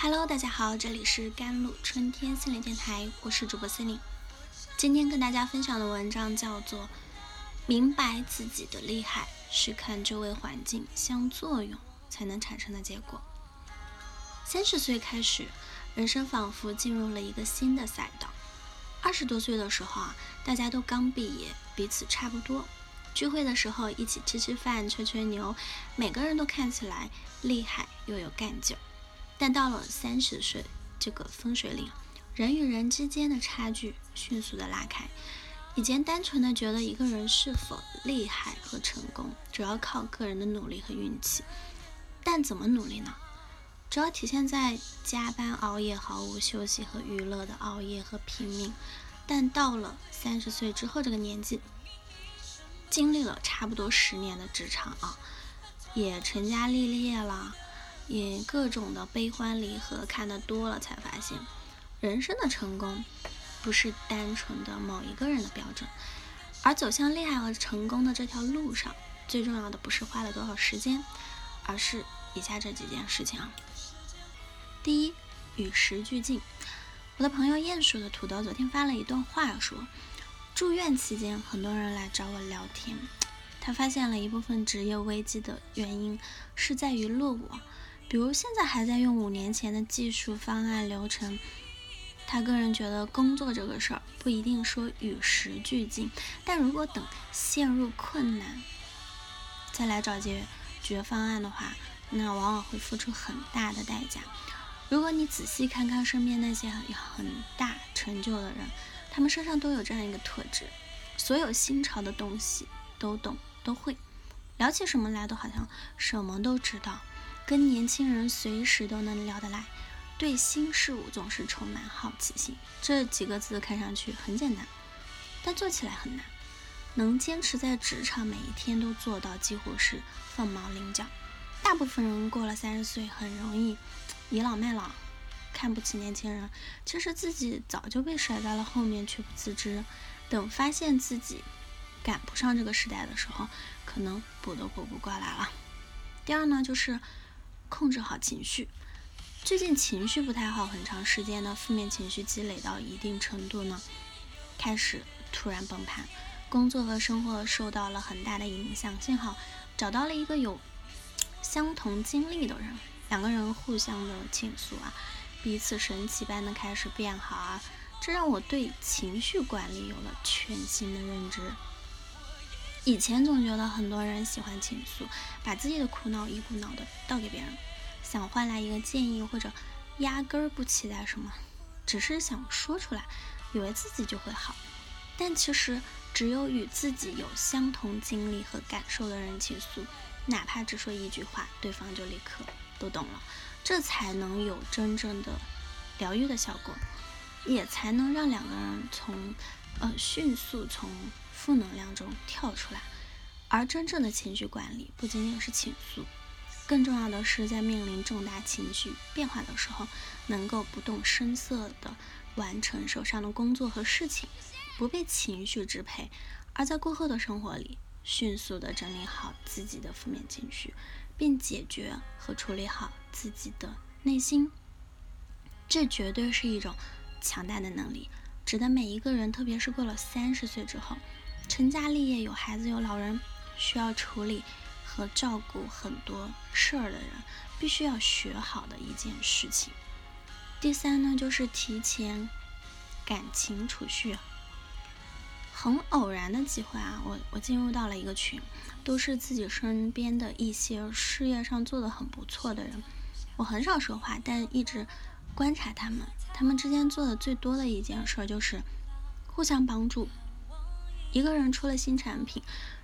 Hello，大家好，这里是甘露春天心理电台，我是主播森林。今天跟大家分享的文章叫做《明白自己的厉害是看周围环境相作用才能产生的结果》。三十岁开始，人生仿佛进入了一个新的赛道。二十多岁的时候啊，大家都刚毕业，彼此差不多，聚会的时候一起吃吃饭、吹吹牛，每个人都看起来厉害又有干劲。但到了三十岁这个分水岭，人与人之间的差距迅速的拉开。以前单纯的觉得一个人是否厉害和成功，主要靠个人的努力和运气。但怎么努力呢？主要体现在加班熬夜、毫无休息和娱乐的熬夜和拼命。但到了三十岁之后这个年纪，经历了差不多十年的职场啊，也成家立业了。也各种的悲欢离合看得多了，才发现人生的成功不是单纯的某一个人的标准，而走向厉害和成功的这条路上，最重要的不是花了多少时间，而是以下这几件事情啊。第一，与时俱进。我的朋友鼹鼠的土豆昨天发了一段话，说住院期间很多人来找我聊天，他发现了一部分职业危机的原因是在于落伍。比如现在还在用五年前的技术方案流程，他个人觉得工作这个事儿不一定说与时俱进，但如果等陷入困难再来找解决方案的话，那往往会付出很大的代价。如果你仔细看看身边那些很大成就的人，他们身上都有这样一个特质：所有新潮的东西都懂都会，聊起什么来都好像什么都知道。跟年轻人随时都能聊得来，对新事物总是充满好奇心。这几个字看上去很简单，但做起来很难。能坚持在职场每一天都做到，几乎是凤毛麟角。大部分人过了三十岁，很容易倚老卖老，看不起年轻人。其实自己早就被甩在了后面，却不自知。等发现自己赶不上这个时代的时候，可能补都补不过来了。第二呢，就是。控制好情绪，最近情绪不太好，很长时间的负面情绪积累到一定程度呢，开始突然崩盘，工作和生活受到了很大的影响。幸好找到了一个有相同经历的人，两个人互相的倾诉啊，彼此神奇般的开始变好啊，这让我对情绪管理有了全新的认知。以前总觉得很多人喜欢倾诉，把自己的苦恼一股脑的倒给别人，想换来一个建议，或者压根儿不期待什么，只是想说出来，以为自己就会好。但其实，只有与自己有相同经历和感受的人倾诉，哪怕只说一句话，对方就立刻都懂了，这才能有真正的疗愈的效果，也才能让两个人从呃迅速从。负能量中跳出来，而真正的情绪管理不仅仅是倾诉，更重要的是在面临重大情绪变化的时候，能够不动声色地完成手上的工作和事情，不被情绪支配，而在过后的生活里，迅速地整理好自己的负面情绪，并解决和处理好自己的内心。这绝对是一种强大的能力，值得每一个人，特别是过了三十岁之后。成家立业，有孩子有老人，需要处理和照顾很多事儿的人，必须要学好的一件事情。第三呢，就是提前感情储蓄。很偶然的机会啊，我我进入到了一个群，都是自己身边的一些事业上做的很不错的人。我很少说话，但一直观察他们，他们之间做的最多的一件事就是互相帮助。一个人出了新产品，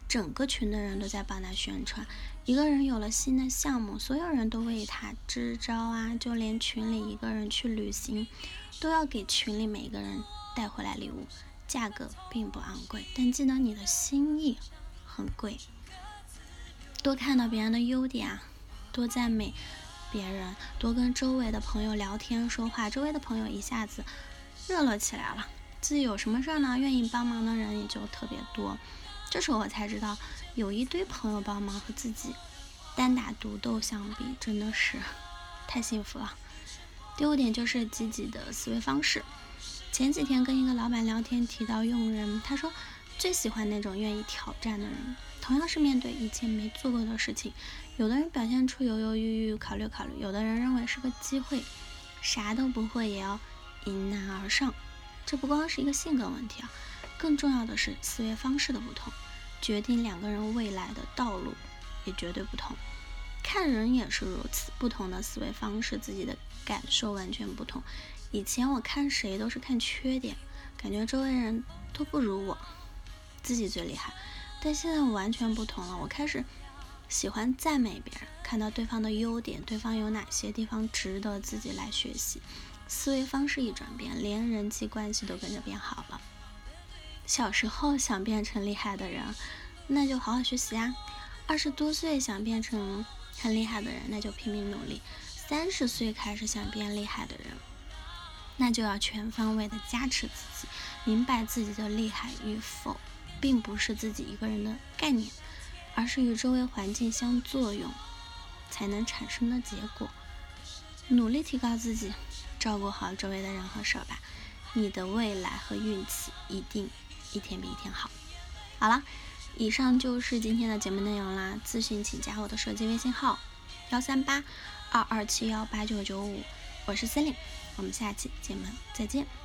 整个群的人都在帮他宣传；一个人有了新的项目，所有人都为他支招啊！就连群里一个人去旅行，都要给群里每个人带回来礼物，价格并不昂贵，但记得你的心意很贵。多看到别人的优点啊，多赞美别人，多跟周围的朋友聊天说话，周围的朋友一下子热络起来了。自己有什么事儿呢？愿意帮忙的人也就特别多。这时候我才知道，有一堆朋友帮忙和自己单打独斗相比，真的是 太幸福了。第五点就是积极的思维方式。前几天跟一个老板聊天，提到用人，他说最喜欢那种愿意挑战的人。同样是面对以前没做过的事情，有的人表现出犹犹豫豫、考虑考虑，有的人认为是个机会，啥都不会也要迎难而上。这不光是一个性格问题啊，更重要的是思维方式的不同，决定两个人未来的道路也绝对不同。看人也是如此，不同的思维方式，自己的感受完全不同。以前我看谁都是看缺点，感觉周围人都不如我，自己最厉害。但现在我完全不同了，我开始喜欢赞美别人，看到对方的优点，对方有哪些地方值得自己来学习。思维方式一转变，连人际关系都跟着变好了。小时候想变成厉害的人，那就好好学习啊。二十多岁想变成很厉害的人，那就拼命努力。三十岁开始想变厉害的人。那就要全方位的加持自己，明白自己的厉害与否，并不是自己一个人的概念，而是与周围环境相作用才能产生的结果。努力提高自己，照顾好周围的人和事儿吧，你的未来和运气一定一天比一天好。好了，以上就是今天的节目内容啦。咨询请加我的手机微信号：幺三八二二七幺八九九五，我是森林。我们下期节目再见。